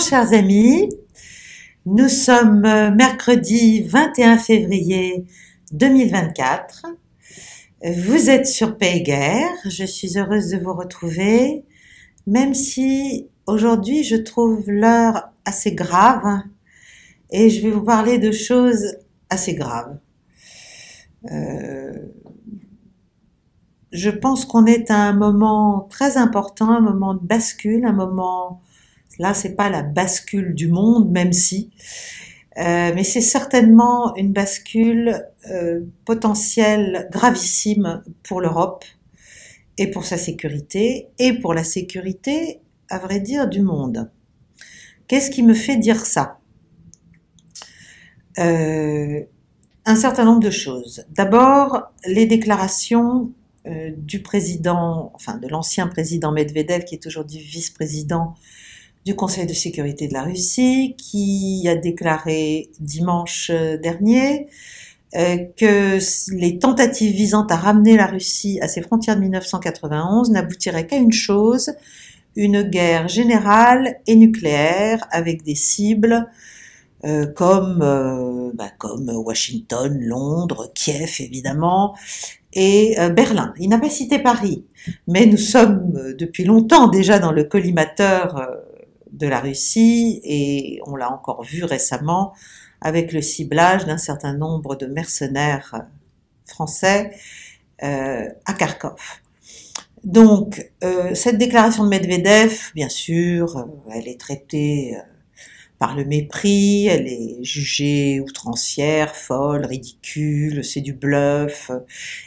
Chers amis, nous sommes euh, mercredi 21 février 2024. Vous êtes sur Guerre, je suis heureuse de vous retrouver, même si aujourd'hui je trouve l'heure assez grave et je vais vous parler de choses assez graves. Euh, je pense qu'on est à un moment très important, un moment de bascule, un moment, là c'est pas la bascule du monde, même si, euh, mais c'est certainement une bascule euh, potentielle gravissime pour l'Europe et pour sa sécurité et pour la sécurité, à vrai dire, du monde. Qu'est-ce qui me fait dire ça? Euh, Un certain nombre de choses. D'abord, les déclarations du président, enfin de l'ancien président Medvedev, qui est aujourd'hui vice-président du Conseil de sécurité de la Russie, qui a déclaré dimanche dernier euh, que les tentatives visant à ramener la Russie à ses frontières de 1991 n'aboutiraient qu'à une chose, une guerre générale et nucléaire avec des cibles euh, comme, euh, bah, comme Washington, Londres, Kiev évidemment, et euh, Berlin. Il n'a pas cité Paris, mais nous sommes euh, depuis longtemps déjà dans le collimateur euh, de la Russie et on l'a encore vu récemment avec le ciblage d'un certain nombre de mercenaires français à Kharkov. Donc, cette déclaration de Medvedev, bien sûr, elle est traitée par le mépris, elle est jugée outrancière, folle, ridicule, c'est du bluff.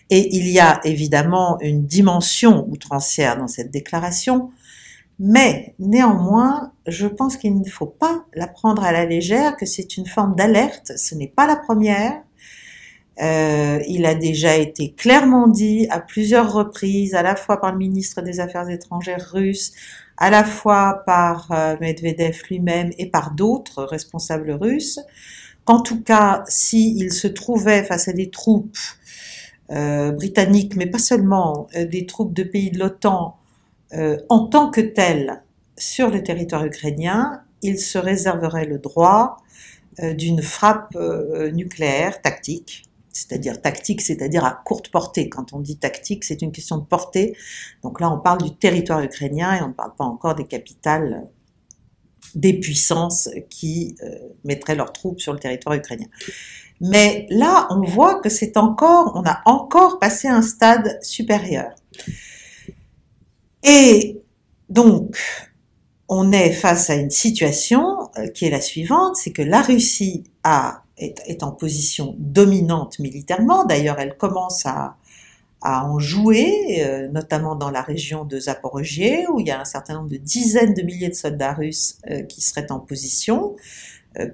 Et il y a évidemment une dimension outrancière dans cette déclaration, mais néanmoins, je pense qu'il ne faut pas la prendre à la légère, que c'est une forme d'alerte, ce n'est pas la première. Euh, il a déjà été clairement dit à plusieurs reprises, à la fois par le ministre des Affaires étrangères russe, à la fois par euh, Medvedev lui-même et par d'autres responsables russes, qu'en tout cas, s'il se trouvait face à des troupes euh, britanniques, mais pas seulement, euh, des troupes de pays de l'OTAN en tant que telles sur le territoire ukrainien, il se réserverait le droit d'une frappe nucléaire tactique c'est-à-dire tactique, c'est-à-dire à courte portée. Quand on dit tactique, c'est une question de portée. Donc là, on parle du territoire ukrainien et on ne parle pas encore des capitales des puissances qui euh, mettraient leurs troupes sur le territoire ukrainien. Mais là, on voit que c'est encore, on a encore passé un stade supérieur. Et donc, on est face à une situation euh, qui est la suivante, c'est que la Russie est, en position dominante militairement. D'ailleurs, elle commence à, en jouer, euh, notamment dans la région de Zaporogie, où il y a un certain nombre de dizaines de milliers de soldats russes euh, qui seraient en position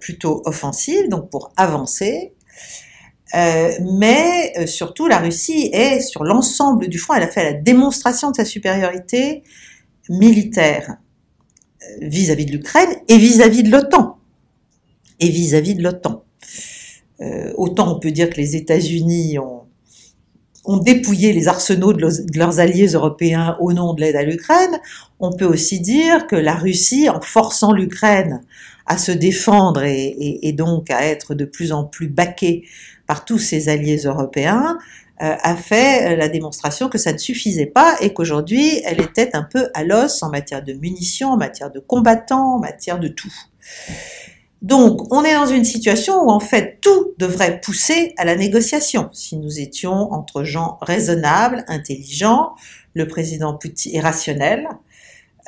plutôt offensive, donc pour avancer. Mais surtout, la Russie est sur l'ensemble du front, elle a fait la démonstration de sa supériorité militaire vis-à-vis de l'Ukraine et vis-à-vis de l'OTAN. Et vis-à-vis de l'OTAN. Euh, autant on peut dire que les États-Unis ont, ont, dépouillé les arsenaux de, leurs alliés européens au nom de l'aide à l'Ukraine, on peut aussi dire que la Russie, en forçant l'Ukraine à se défendre et, et, donc à être de plus en plus baquée par tous ses alliés européens, euh, a fait la démonstration que ça ne suffisait pas et qu'aujourd'hui elle était un peu à l'os en matière de munitions, en matière de combattants, en matière de tout. Donc, on est dans une situation où en fait tout devrait pousser à la négociation. Si nous étions entre gens raisonnables, intelligents, le président Poutine est rationnel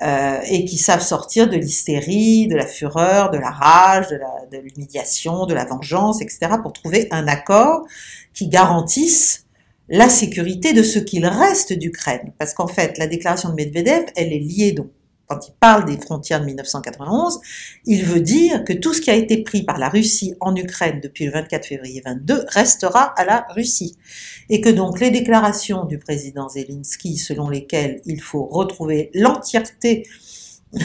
euh, et qui savent sortir de l'hystérie, de la fureur, de la rage, de l'humiliation, de, de la vengeance, etc., pour trouver un accord qui garantisse la sécurité de ce qu'il reste d'Ukraine. Parce qu'en fait, la déclaration de Medvedev, elle est liée donc quand il parle des frontières de 1991, il veut dire que tout ce qui a été pris par la Russie en Ukraine depuis le 24 février 22 restera à la Russie. Et que donc les déclarations du président Zelensky selon lesquelles il faut retrouver l'entièreté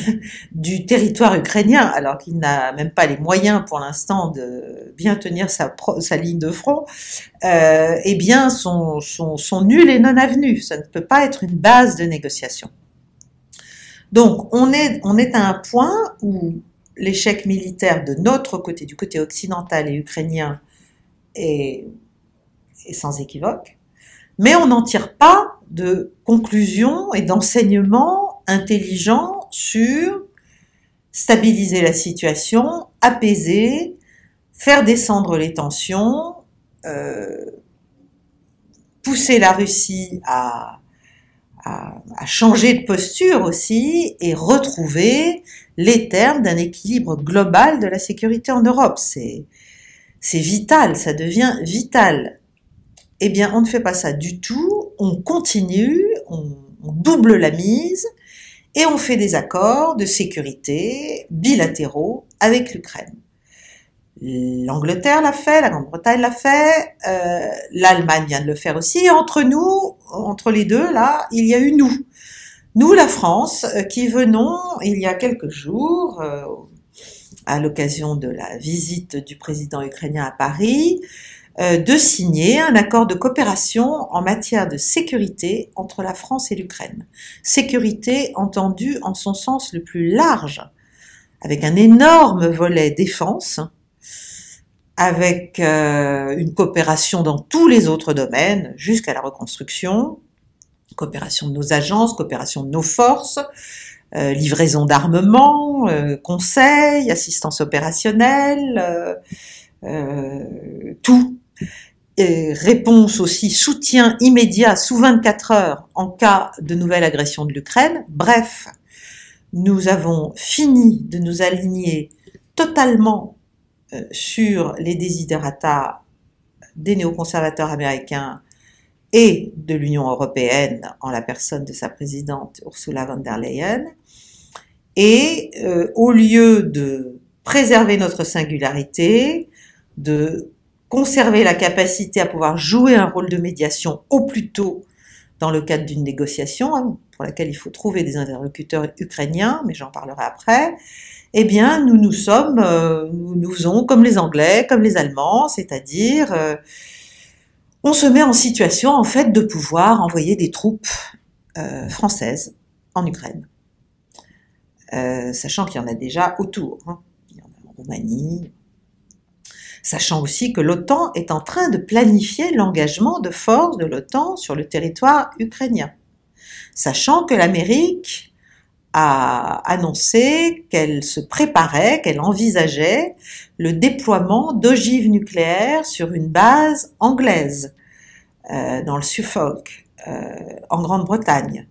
du territoire ukrainien, alors qu'il n'a même pas les moyens pour l'instant de bien tenir sa, ligne de front, euh, eh bien sont, sont, sont nuls et non avenus. Ça ne peut pas être une base de négociation. Donc, on est, on est à un point où l'échec militaire de notre côté, du côté occidental et ukrainien, est, sans équivoque, mais on n'en tire pas de conclusions et d'enseignements intelligents sur stabiliser la situation, apaiser, faire descendre les tensions, euh, pousser la Russie à, à, changer de posture aussi et retrouver les termes d'un équilibre global de la sécurité en Europe. C'est, vital, ça devient vital. Eh bien, on ne fait pas ça du tout, on continue, on, on double la mise et on fait des accords de sécurité bilatéraux avec l'Ukraine. L'Angleterre l'a fait, la Grande-Bretagne l'a fait, euh, l'Allemagne vient de le faire aussi. Entre nous, entre les deux, là, il y a eu nous. Nous, la France, euh, qui venons il y a quelques jours, euh, à l'occasion de la visite du président ukrainien à Paris, euh, de signer un accord de coopération en matière de sécurité entre la France et l'Ukraine. Sécurité entendue en son sens le plus large, avec un énorme volet défense, avec euh, une coopération dans tous les autres domaines, jusqu'à la reconstruction, coopération de nos agences, coopération de nos forces, euh, livraison d'armement, euh, conseil, assistance opérationnelle, euh, tout. Et réponse aussi, soutien immédiat sous 24 heures en cas de nouvelle agression de l'Ukraine. Bref, nous avons fini de nous aligner totalement euh, sur les desiderata des néoconservateurs américains et de l'Union européenne en la personne de sa présidente Ursula von der Leyen. Et euh, au lieu de préserver notre singularité, de conserver la capacité à pouvoir jouer un rôle de médiation au plus tôt dans le cadre d'une négociation, hein, pour laquelle il faut trouver des interlocuteurs ukrainiens, mais j'en parlerai après, eh bien, nous nous sommes, euh, nous nous faisons comme les Anglais, comme les Allemands, c'est-à-dire, euh, on se met en situation, en fait, de pouvoir envoyer des troupes euh, françaises en Ukraine. Sachant qu'il y en a déjà autour. Hein. Il y en a en Roumanie, sachant aussi que l'OTAN est en train de planifier l'engagement de forces de l'OTAN sur le territoire ukrainien, sachant que l'Amérique a annoncé qu'elle se préparait, qu'elle envisageait le déploiement d'ogives nucléaires sur une base anglaise euh, dans le Suffolk, euh, en Grande-Bretagne.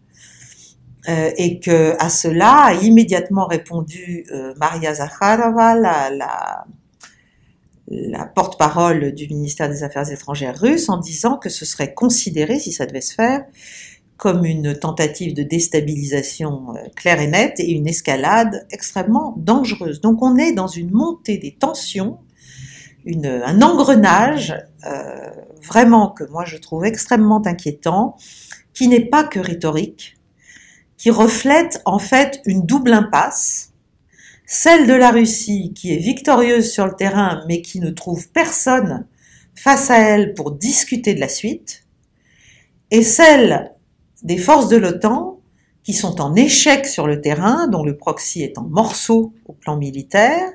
Euh, et que à cela a immédiatement répondu Maria Zakharova, la porte-parole du ministère des Affaires étrangères russe en disant que ce serait considéré, si ça devait se faire, comme une tentative de déstabilisation euh, claire et nette et une escalade extrêmement dangereuse. Donc on est dans une montée des tensions, un engrenage euh, vraiment que moi je trouve extrêmement inquiétant, qui n'est pas que rhétorique, qui reflète en fait une double impasse celle de la Russie qui est victorieuse sur le terrain mais qui ne trouve personne face à elle pour discuter de la suite, et celle des forces de l'OTAN qui sont en échec sur le terrain, dont le proxy est en morceaux au plan militaire,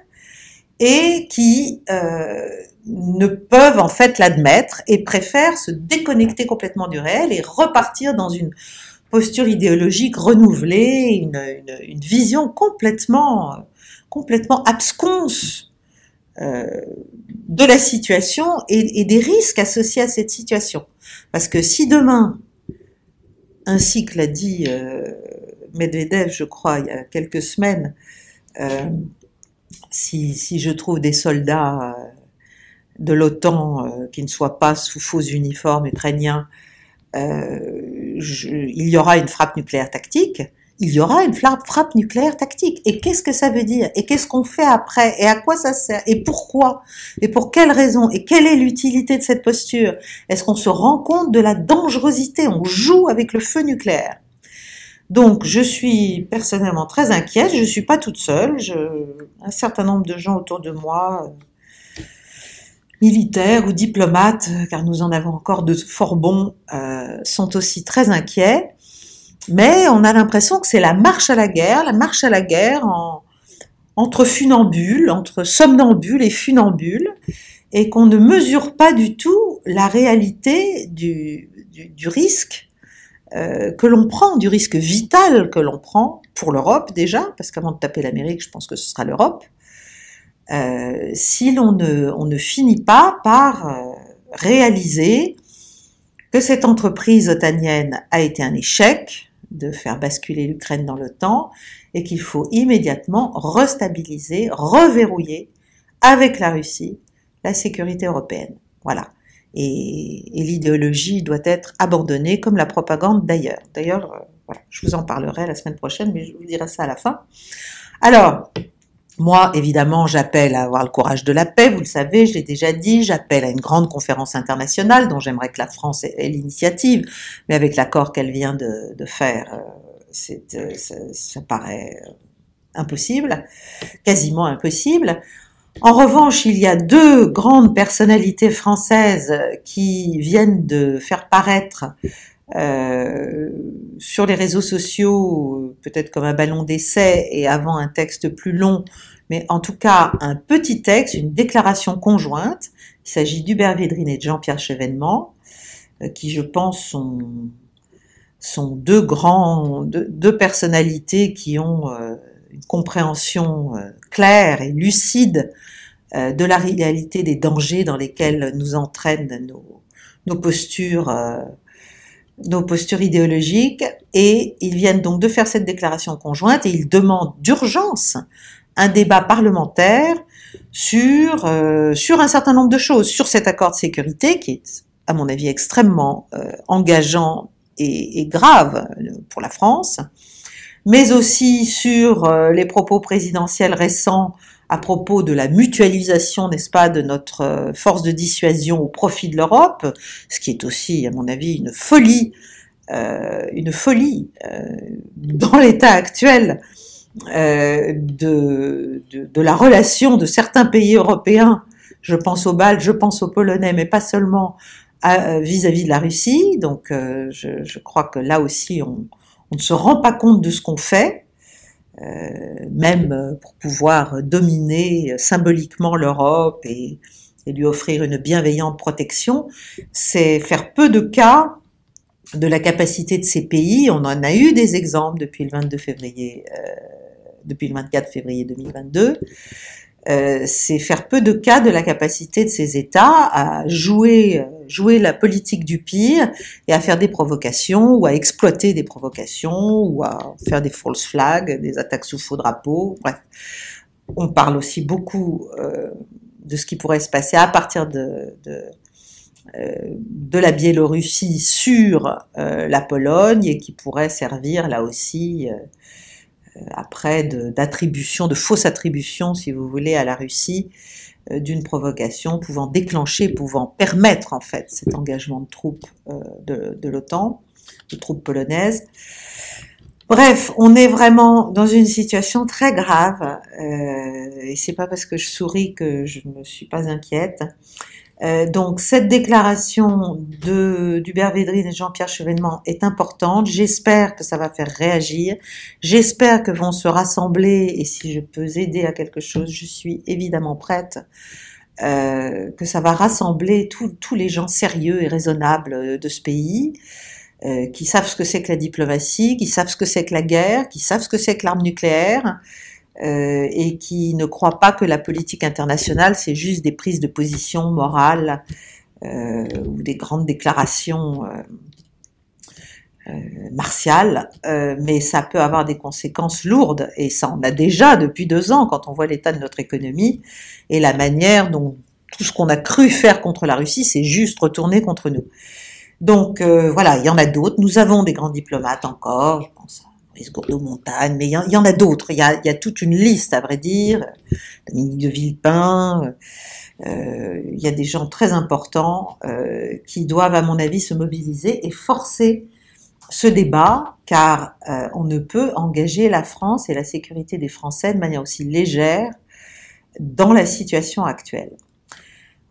et qui euh, ne peuvent en fait l'admettre et préfèrent se déconnecter complètement du réel et repartir dans une posture idéologique renouvelée, une, vision complètement complètement absconce euh, de la situation et, des risques associés à cette situation. Parce que si demain, ainsi que l'a dit euh, Medvedev, je crois, il y a quelques semaines, euh, si, si, je trouve des soldats euh, de l'OTAN qui ne soient pas sous faux uniformes ukrainiens, je, il y aura une frappe nucléaire tactique, il y aura une frappe nucléaire tactique. Et qu'est-ce que ça veut dire? Et qu'est-ce qu'on fait après? Et à quoi ça sert? Et pourquoi? Et pour quelles raisons Et quelle est l'utilité de cette posture? Est-ce qu'on se rend compte de la dangerosité? On joue avec le feu nucléaire. Donc, je suis personnellement très inquiète. Je ne suis pas toute seule. Un certain nombre de gens autour de moi, militaires ou diplomates, car nous en avons encore de fort bons, euh, sont aussi très inquiets. Mais on a l'impression que c'est la marche à la guerre, la marche à la guerre entre funambules, entre somnambules et funambules, et qu'on ne mesure pas du tout la réalité du, risque euh, que l'on prend, du risque vital que l'on prend pour l'Europe déjà, parce qu'avant de taper l'Amérique, je pense que ce sera l'Europe, euh, si l'on ne, finit pas par euh, réaliser que cette entreprise otanienne a été un échec de faire basculer l'Ukraine dans l'OTAN et qu'il faut immédiatement restabiliser, reverrouiller avec la Russie la sécurité européenne. Voilà. Et, l'idéologie doit être abandonnée, comme la propagande d'ailleurs. D'ailleurs, euh, je vous en parlerai la semaine prochaine, mais je vous dirai ça à la fin. Alors, moi, évidemment, j'appelle à avoir le courage de la paix, vous le savez, je l'ai déjà dit, j'appelle à une grande conférence internationale dont j'aimerais que la France ait, l'initiative, mais avec l'accord qu'elle vient de, faire, euh, euh, ça, ça, paraît impossible, quasiment impossible. En revanche, il y a deux grandes personnalités françaises qui viennent de faire paraître euh, sur les réseaux sociaux, peut-être comme un ballon d'essai et avant un texte plus long, mais en tout cas un petit texte, une déclaration conjointe. Il s'agit d'Hubert Védrine et de Jean-Pierre Chevènement, euh, qui je pense sont, deux grands, deux, personnalités qui ont euh, une compréhension claire et lucide de la réalité des dangers dans lesquels nous entraînent nos postures nos postures idéologiques et ils viennent donc de faire cette déclaration conjointe et ils demandent d'urgence un débat parlementaire sur, euh, sur un certain nombre de choses, sur cet accord de sécurité qui est, à mon avis, extrêmement euh, engageant et, et, grave pour la France, mais aussi sur euh, les propos présidentiels récents à propos de la mutualisation, n'est-ce pas, de notre euh, force de dissuasion au profit de l'Europe, ce qui est aussi, à mon avis, une folie, euh, une folie euh, dans l'état actuel de, la relation de certains pays européens. Je pense aux Baltes, je pense aux Polonais, mais pas seulement vis-à-vis -vis de la Russie. Donc, je, crois que là aussi, on ne se rend pas compte de ce qu'on fait. Euh, même pour pouvoir dominer symboliquement l'Europe et, lui offrir une bienveillante protection, c'est faire peu de cas de la capacité de ces pays. On en a eu des exemples depuis le 22 février, euh, depuis le 24 février 2022. Euh, c'est faire peu de cas de la capacité de ces États à jouer, jouer la politique du pire et à faire des provocations ou à exploiter des provocations ou à faire des false flags, des attaques sous faux drapeau. Bref, on parle aussi beaucoup euh, de ce qui pourrait se passer à partir de, de, euh, la Biélorussie sur euh, la Pologne et qui pourrait servir là aussi euh, après d'attribution, de, fausses attributions, si vous voulez, à la Russie euh, d'une provocation pouvant déclencher, pouvant permettre en fait cet engagement de troupes euh, de, de l'OTAN, de troupes polonaises. Bref, on est vraiment dans une situation très grave, euh, et c'est pas parce que je souris que je ne suis pas inquiète. Euh, donc cette déclaration de d'Hubert Védrine et Jean-Pierre Chevènement est importante. J'espère que ça va faire réagir. J'espère que vont se rassembler et si je peux aider à quelque chose, je suis évidemment prête. Euh, que ça va rassembler tous les gens sérieux et raisonnables de ce pays, euh, qui savent ce que c'est que la diplomatie, qui savent ce que c'est que la guerre, qui savent ce que c'est que l'arme nucléaire, euh, et qui ne croient pas que la politique internationale, c'est juste des prises de position morales euh, ou des grandes déclarations euh, martiales, mais ça peut avoir des conséquences lourdes, et ça en a déjà depuis deux ans quand on voit l'état de notre économie et la manière dont tout ce qu'on a cru faire contre la Russie, c'est juste retourner contre nous. Donc voilà, il y en a d'autres. Nous avons des grands diplomates encore, je pense Maurice Gourdeau-Montagne, mais il y, en a d'autres. Il y a, toute une liste, à vrai dire. Dominique de Villepin. Euh, il y a des gens très importants euh, qui doivent, à mon avis, se mobiliser et forcer ce débat, car euh, on ne peut engager la France et la sécurité des Français de manière aussi légère dans la situation actuelle.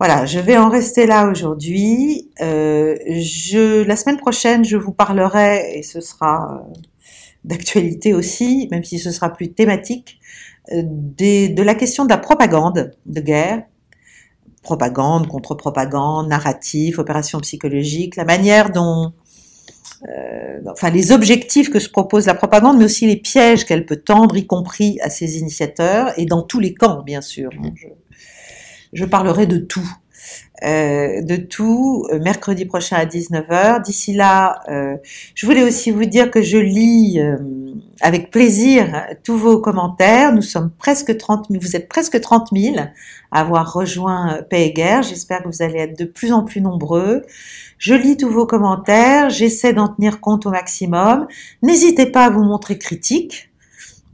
Voilà, je vais en rester là aujourd'hui. Euh, la semaine prochaine, je vous parlerai, et ce sera euh, d'actualité aussi, même si ce sera plus thématique, euh, de la question de la propagande de guerre, propagande, contre-propagande, narratif, opération psychologique, la manière dont, euh, enfin les objectifs que se propose la propagande, mais aussi les pièges qu'elle peut tendre, y compris à ses initiateurs, et dans tous les camps, bien sûr. Je parlerai de tout. Euh, de tout euh, mercredi prochain à 19h. D'ici là, euh, je voulais aussi vous dire que je lis avec plaisir tous vos commentaires. Nous sommes presque 30 000, vous êtes presque 30 000 à avoir rejoint Paix et Guerre. J'espère que vous allez être de plus en plus nombreux. Je lis tous vos commentaires, j'essaie d'en tenir compte au maximum. N'hésitez pas à vous montrer critique,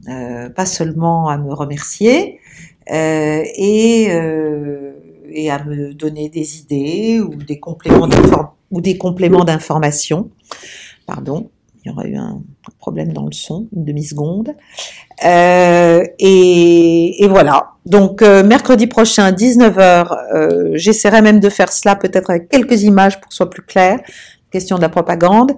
pas seulement à me remercier. Et, et à me donner des idées ou des compléments ou des compléments d'information. Pardon, il y aura eu un problème dans le son, une demi-seconde. Euh, et, et, voilà. Donc euh, mercredi prochain, 19h, euh, j'essaierai même de faire cela peut-être avec quelques images pour que ce soit plus clair question de la propagande.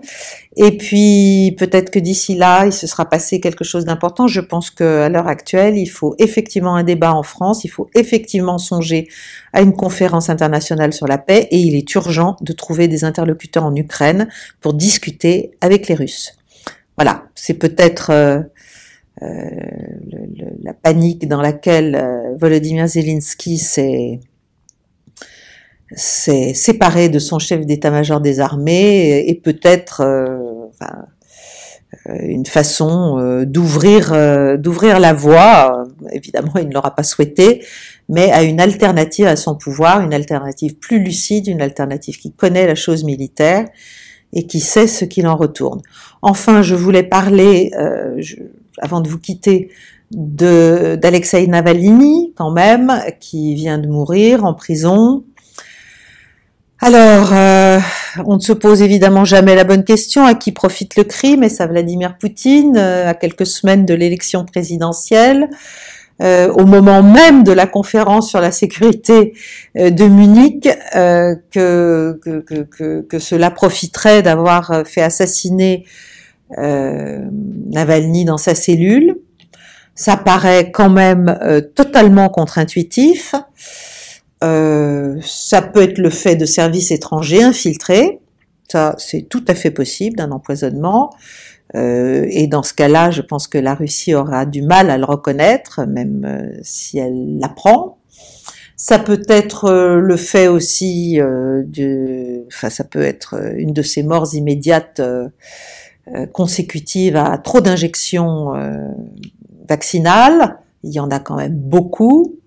Et puis peut-être que d'ici là, il se sera passé quelque chose d'important. Je pense qu'à l'heure actuelle, il faut effectivement un débat en France, il faut effectivement songer à une conférence internationale sur la paix et il est urgent de trouver des interlocuteurs en Ukraine pour discuter avec les Russes. Voilà, c'est peut-être euh, euh, la panique dans laquelle euh, Volodymyr Zelensky s'est s'est séparé de son chef d'état-major des armées et, peut-être euh, euh, une façon euh, d'ouvrir d'ouvrir la voie. Évidemment, il ne l'aura pas souhaité, mais à une alternative à son pouvoir, une alternative plus lucide, une alternative qui connaît la chose militaire et qui sait ce qu'il en retourne. Enfin, je voulais parler, avant de vous quitter, de d'Alexei Navalny, quand même, qui vient de mourir en prison. Alors, euh, on ne se pose évidemment jamais la bonne question à qui profite le crime, et ça Vladimir Poutine, euh, à quelques semaines de l'élection présidentielle, euh, au moment même de la conférence sur la sécurité de Munich, que, que, cela profiterait d'avoir fait assassiner Navalny dans sa cellule? Ça paraît quand même totalement contre-intuitif. Euh, ça peut être le fait de services étrangers infiltrés, ça c'est tout à fait possible d'un empoisonnement. Euh, et dans ce cas-là, je pense que la Russie aura du mal à le reconnaître, même euh, si elle l'apprend. Ça peut être euh, le fait aussi de, enfin ça peut être une de ces morts immédiates consécutives à trop d'injections vaccinales. Il y en a quand même beaucoup.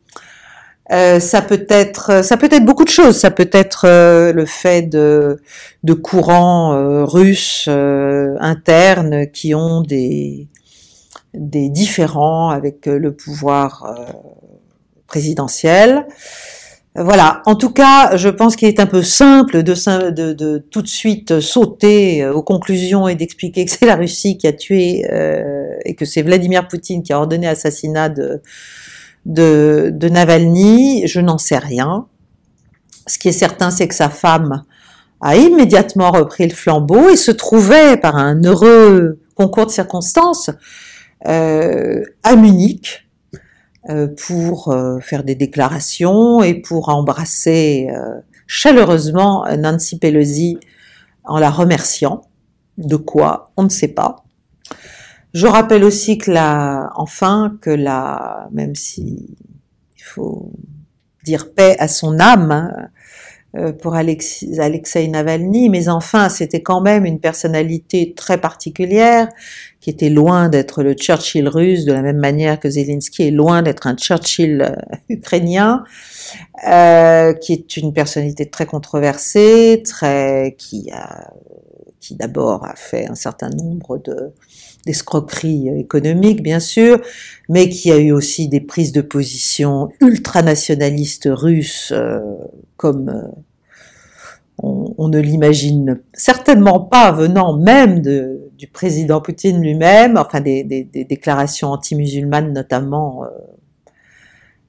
Euh, ça peut être, ça peut être beaucoup de choses. Ça peut être euh, le fait de, courants euh, russes internes qui ont des, des différends avec le pouvoir présidentiel. Voilà. En tout cas, je pense qu'il est un peu simple de, tout de suite sauter aux conclusions et d'expliquer que c'est la Russie qui a tué et que c'est Vladimir Poutine qui a ordonné l'assassinat de de, de Navalny, je n'en sais rien. Ce qui est certain, c'est que sa femme a immédiatement repris le flambeau et se trouvait, par un heureux concours de circonstances, euh, à Munich euh, pour euh, faire des déclarations et pour embrasser euh, chaleureusement Nancy Pelosi en la remerciant. De quoi On ne sait pas. Je rappelle aussi que la, enfin, que la, même si il faut dire paix à son âme hein, euh, pour Alexei, Alexei Navalny, mais enfin, c'était quand même une personnalité très particulière qui était loin d'être le Churchill russe, de la même manière que Zelensky est loin d'être un Churchill euh, ukrainien, euh, qui est une personnalité très controversée, très qui a, qui d'abord a fait un certain nombre de d'escroqueries économiques, bien sûr, mais qui a eu aussi des prises de position ultranationalistes russes, euh, comme euh, on, ne l'imagine certainement pas venant même de, du président Poutine lui-même, enfin des, des, des, déclarations anti-musulmanes notamment, euh,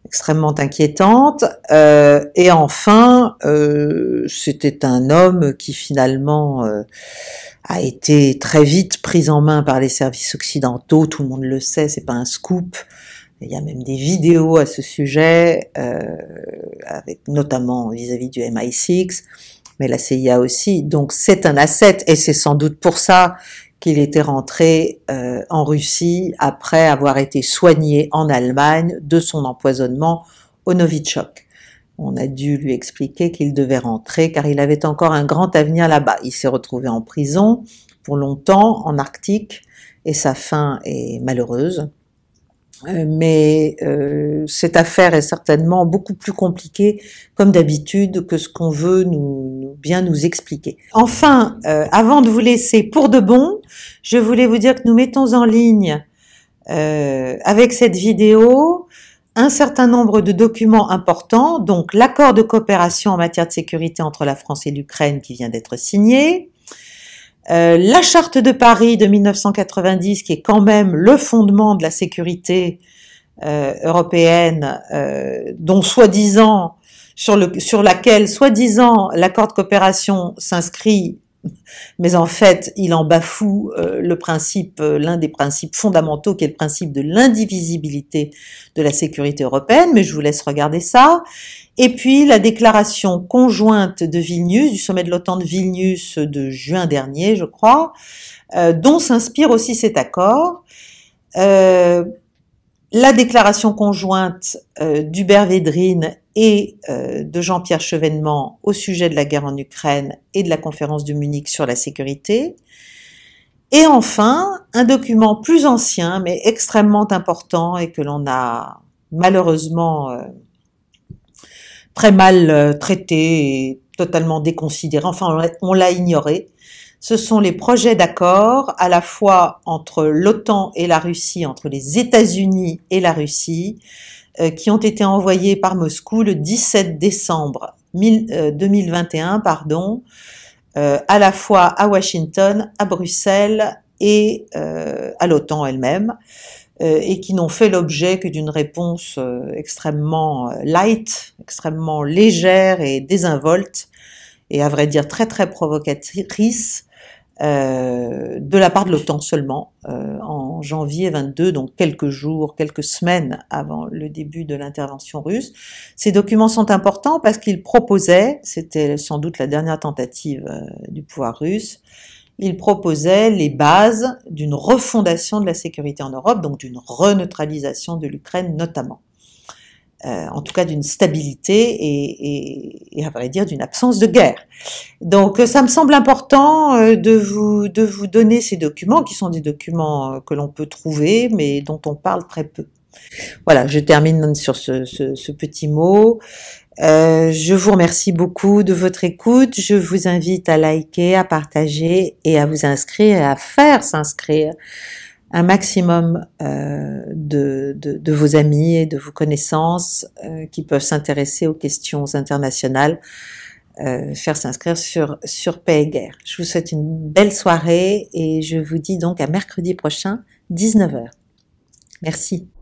extrêmement inquiétante. Euh, et enfin, euh, c'était un homme qui finalement euh, a été très vite pris en main par les services occidentaux. Tout le monde le sait, c'est pas un scoop. Il y a même des vidéos à ce sujet, avec notamment vis-à-vis du MI6, mais la CIA aussi. Donc c'est un asset, et c'est sans doute pour ça qu'il était rentré euh, en Russie après avoir été soigné en Allemagne de son empoisonnement au Novichok. On a dû lui expliquer qu'il devait rentrer car il avait encore un grand avenir là-bas. Il s'est retrouvé en prison pour longtemps en Arctique et sa fin est malheureuse. Euh, mais euh, cette affaire est certainement beaucoup plus compliquée, comme d'habitude, que ce qu'on veut nous, bien nous expliquer. Enfin, euh, avant de vous laisser pour de bon, je voulais vous dire que nous mettons en ligne avec cette vidéo un certain nombre de documents importants, donc l'accord de coopération en matière de sécurité entre la France et l'Ukraine qui vient d'être signé, euh, la charte de Paris de 1990, qui est quand même le fondement de la sécurité euh, européenne, euh, dont soi-disant sur, le, sur laquelle soi-disant l'accord de coopération s'inscrit mais en fait, il en bafoue euh, le principe, euh, l'un des principes fondamentaux, qui est le principe de l'indivisibilité de la sécurité européenne. Mais je vous laisse regarder ça. Et puis la déclaration conjointe de Vilnius, du sommet de l'OTAN de Vilnius de juin dernier, je crois, euh, dont s'inspire aussi cet accord. La déclaration conjointe d'Hubert Védrine et euh, de Jean-Pierre Chevènement au sujet de la guerre en Ukraine et de la conférence de Munich sur la sécurité. Et enfin, un document plus ancien, mais extrêmement important et que l'on a malheureusement euh, très mal euh, traité et totalement déconsidéré, enfin on l'a ignoré. Ce sont les projets d'accord à la fois entre l'OTAN et la Russie, entre les États-Unis et la Russie, euh, qui ont été envoyés par Moscou le 17 décembre 2021, euh, pardon, euh, à la fois à Washington, à Bruxelles et à l'OTAN elle-même, et qui n'ont fait l'objet que d'une réponse extrêmement light, extrêmement légère et désinvolte, et à vrai dire très très provocatrice euh, de la part de l'OTAN seulement euh, en janvier 22, donc quelques jours, quelques semaines avant le début de l'intervention russe. Ces documents sont importants parce qu'ils proposaient, c'était sans doute la dernière tentative euh, du pouvoir russe, ils proposaient les bases d'une refondation de la sécurité en Europe, donc d'une reneutralisation de l'Ukraine notamment. Euh, en tout cas d'une stabilité et, à vrai dire d'une absence de guerre. Donc ça me semble important euh, de vous de vous donner ces documents qui sont des documents euh, que l'on peut trouver mais dont on parle très peu. Voilà, je termine sur ce, petit mot. je vous remercie beaucoup de votre écoute. Je vous invite à liker, à partager et à vous inscrire et à faire s'inscrire un maximum euh, de, de, vos amis et de vos connaissances euh, qui peuvent s'intéresser aux questions internationales, euh, faire s'inscrire sur, sur Paix et Guerre. Je vous souhaite une belle soirée et je vous dis donc à mercredi prochain, 19h. Merci.